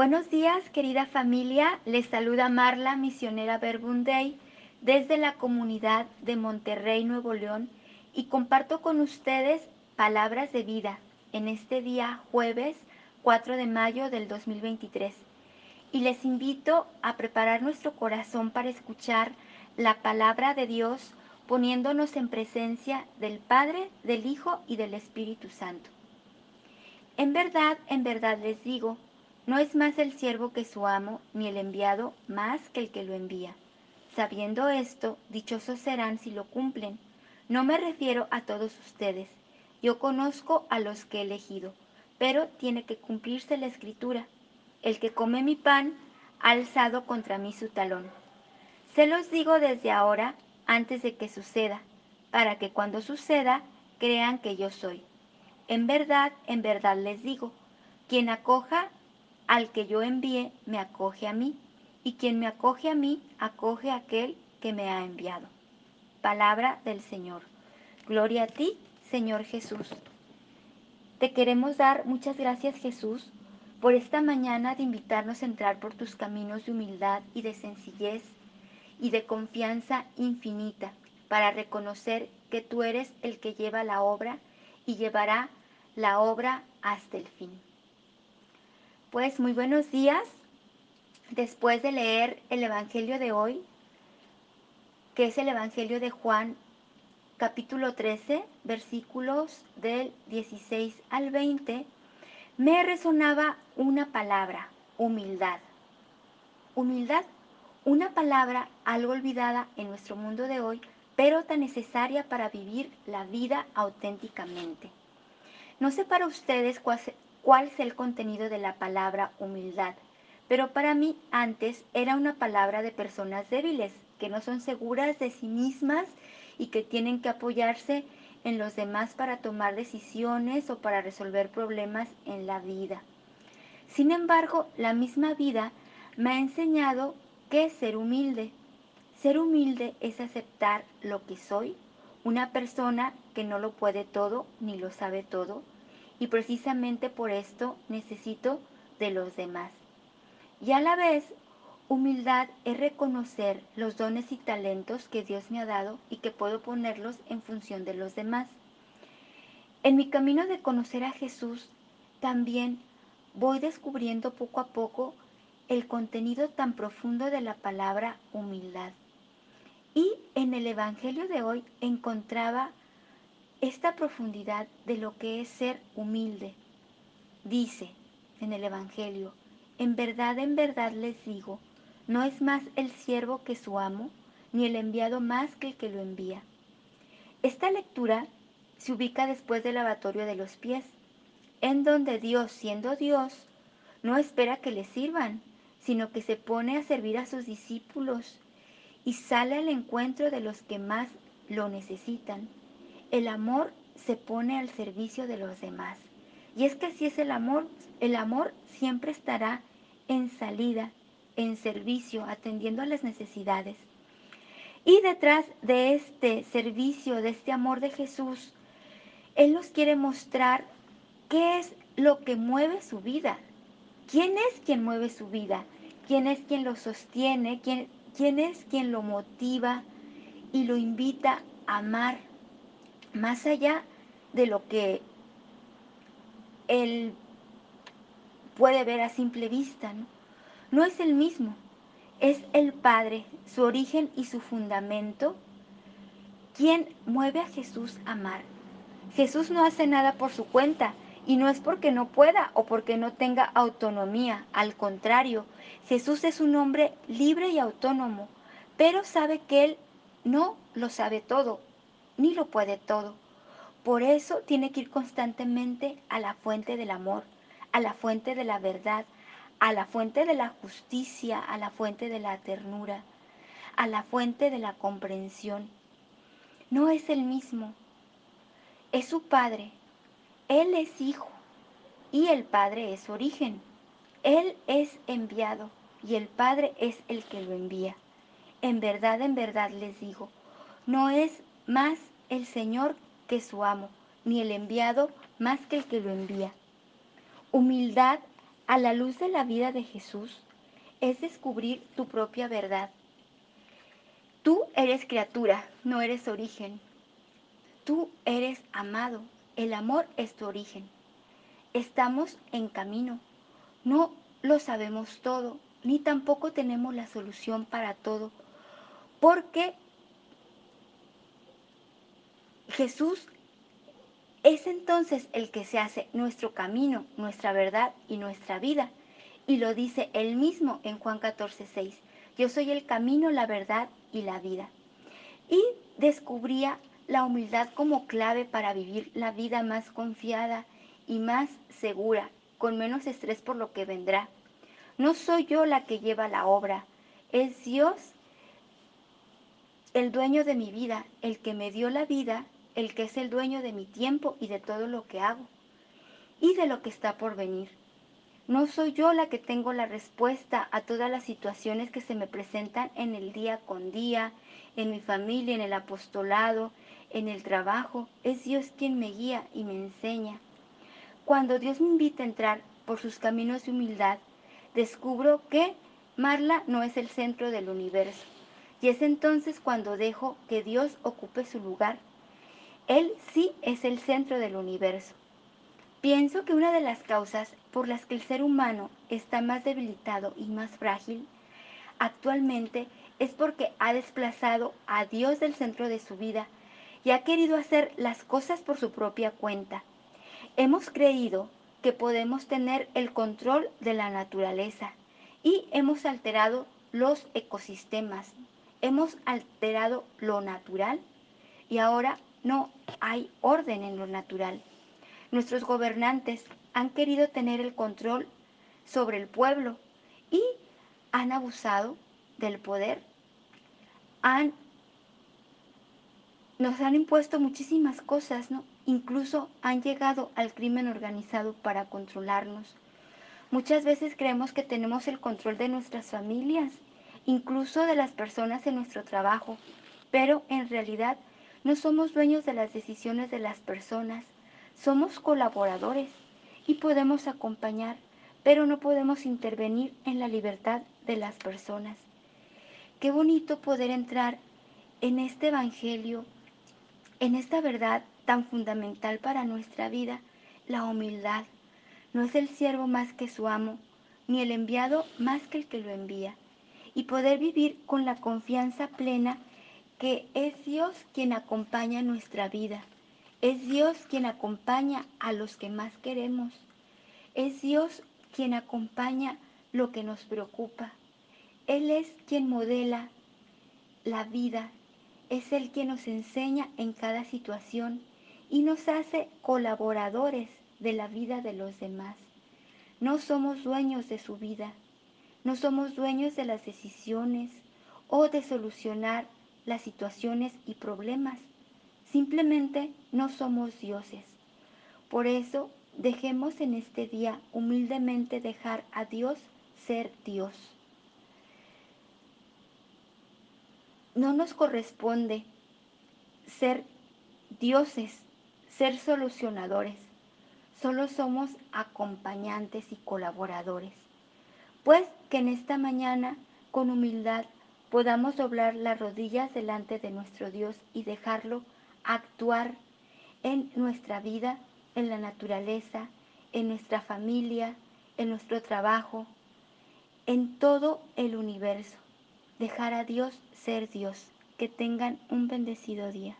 Buenos días, querida familia. Les saluda Marla, misionera Verbunday, desde la comunidad de Monterrey, Nuevo León, y comparto con ustedes palabras de vida en este día jueves 4 de mayo del 2023. Y les invito a preparar nuestro corazón para escuchar la palabra de Dios poniéndonos en presencia del Padre, del Hijo y del Espíritu Santo. En verdad, en verdad les digo, no es más el siervo que su amo, ni el enviado más que el que lo envía. Sabiendo esto, dichosos serán si lo cumplen. No me refiero a todos ustedes. Yo conozco a los que he elegido, pero tiene que cumplirse la escritura. El que come mi pan ha alzado contra mí su talón. Se los digo desde ahora, antes de que suceda, para que cuando suceda crean que yo soy. En verdad, en verdad les digo, quien acoja al que yo envíe, me acoge a mí, y quien me acoge a mí, acoge a aquel que me ha enviado. Palabra del Señor. Gloria a ti, Señor Jesús. Te queremos dar muchas gracias, Jesús, por esta mañana de invitarnos a entrar por tus caminos de humildad y de sencillez y de confianza infinita para reconocer que tú eres el que lleva la obra y llevará la obra hasta el fin. Pues muy buenos días. Después de leer el Evangelio de hoy, que es el Evangelio de Juan, capítulo 13, versículos del 16 al 20, me resonaba una palabra, humildad. Humildad, una palabra algo olvidada en nuestro mundo de hoy, pero tan necesaria para vivir la vida auténticamente. No sé para ustedes cuál, es el contenido de la palabra humildad, pero para mí antes era una palabra de personas débiles, que no son seguras de sí mismas y que tienen que apoyarse en los demás para tomar decisiones o para resolver problemas en la vida. Sin embargo, la misma vida me ha enseñado que ser humilde. Ser humilde es aceptar lo que soy, una persona que no lo puede todo ni lo sabe todo, y precisamente por esto necesito de los demás. Y a la vez, humildad es reconocer los dones y talentos que Dios me ha dado y que puedo ponerlos en función de los demás. En mi camino de conocer a Jesús, también voy descubriendo poco a poco el contenido tan profundo de la palabra humildad. Y en el Evangelio de hoy encontraba esta profundidad de lo que es ser humilde. Dice en el Evangelio, en verdad, en verdad les digo, no es más el siervo que su amo, ni el enviado más que el que lo envía. Esta lectura se ubica después del lavatorio de los pies, en donde Dios, siendo Dios, no espera que le sirvan, sino que se pone a servir a sus discípulos y sale al encuentro de los que más lo necesitan el amor se pone al servicio de los demás. Y es que así es el amor. El amor siempre estará en salida, en servicio, atendiendo a las necesidades. Y detrás de este servicio, de este amor de Jesús, Él nos quiere mostrar qué es lo que mueve su vida. ¿Quién es quien mueve su vida? ¿Quién es quien lo sostiene? ¿Quién, quién es quien lo motiva y lo invita a amar? Más allá de lo que él puede ver a simple vista, ¿no? No es el mismo, es el Padre, su origen y su fundamento, quien mueve a Jesús a amar. Jesús no hace nada por su cuenta y no es porque no pueda o porque no tenga autonomía, al contrario, Jesús es un hombre libre y autónomo, pero sabe que Él no lo sabe todo, ni lo puede todo. Por eso tiene que ir constantemente a la fuente del amor, a la fuente de la verdad, a la fuente de la justicia, a la fuente de la ternura, a la fuente de la comprensión. No es el mismo, es su Padre. Él es hijo y el Padre es origen. Él es enviado y el Padre es el que lo envía. En verdad, en verdad les digo, no es más el Señor que su amo, ni el enviado más que el que lo envía. Humildad a la luz de la vida de Jesús es descubrir tu propia verdad. Tú eres criatura, no eres origen. Tú eres amado, el amor es tu origen. Estamos en camino, no lo sabemos todo, ni tampoco tenemos la solución para todo, porque Jesús es entonces el que se hace nuestro camino, nuestra verdad y nuestra vida. Y lo dice él mismo en Juan 14, 6. Yo soy el camino, la verdad y la vida. Y descubría la humildad como clave para vivir la vida más confiada y más segura, con menos estrés por lo que vendrá. No soy yo la que lleva la obra, es Dios el dueño de mi vida, el que me dio la vida el que es el dueño de mi tiempo y de todo lo que hago y de lo que está por venir. No soy yo la que tengo la respuesta a todas las situaciones que se me presentan en el día con día, en mi familia, en el apostolado, en el trabajo. Es Dios quien me guía y me enseña. Cuando Dios me invita a entrar por sus caminos de humildad, descubro que Marla no es el centro del universo. Y es entonces cuando dejo que Dios ocupe su lugar él sí es el centro del universo. Pienso que una de las causas por las que el ser humano está más debilitado y más frágil actualmente es porque ha desplazado a Dios del centro de su vida y ha querido hacer las cosas por su propia cuenta. Hemos creído que podemos tener el control de la naturaleza y hemos alterado los ecosistemas, hemos alterado lo natural y ahora no hay orden en lo natural. Nuestros gobernantes han querido tener el control sobre el pueblo y han abusado del poder. Han, nos han impuesto muchísimas cosas, ¿no? Incluso han llegado al crimen organizado para controlarnos. Muchas veces creemos que tenemos el control de nuestras familias, incluso de las personas en nuestro trabajo, pero en realidad no somos dueños de las decisiones de las personas, somos colaboradores y podemos acompañar, pero no podemos intervenir en la libertad de las personas. Qué bonito poder entrar en este Evangelio, en esta verdad tan fundamental para nuestra vida, la humildad. No es el siervo más que su amo, ni el enviado más que el que lo envía. Y poder vivir con la confianza plena que es Dios quien acompaña nuestra vida. Es Dios quien acompaña a los que más queremos. Es Dios quien acompaña lo que nos preocupa. Él es quien modela la vida. Es Él quien nos enseña en cada situación y nos hace colaboradores de la vida de los demás. No somos dueños de su vida. No somos dueños de las decisiones o de solucionar las situaciones y problemas. Simplemente no somos dioses. Por eso dejemos en este día humildemente dejar a Dios ser Dios. No nos corresponde ser dioses, ser solucionadores. Solo somos acompañantes y colaboradores. Pues que en esta mañana, con humildad, podamos doblar las rodillas delante de nuestro Dios y dejarlo actuar en nuestra vida, en la naturaleza, en nuestra familia, en nuestro trabajo, en todo el universo. Dejar a Dios ser Dios. Que tengan un bendecido día.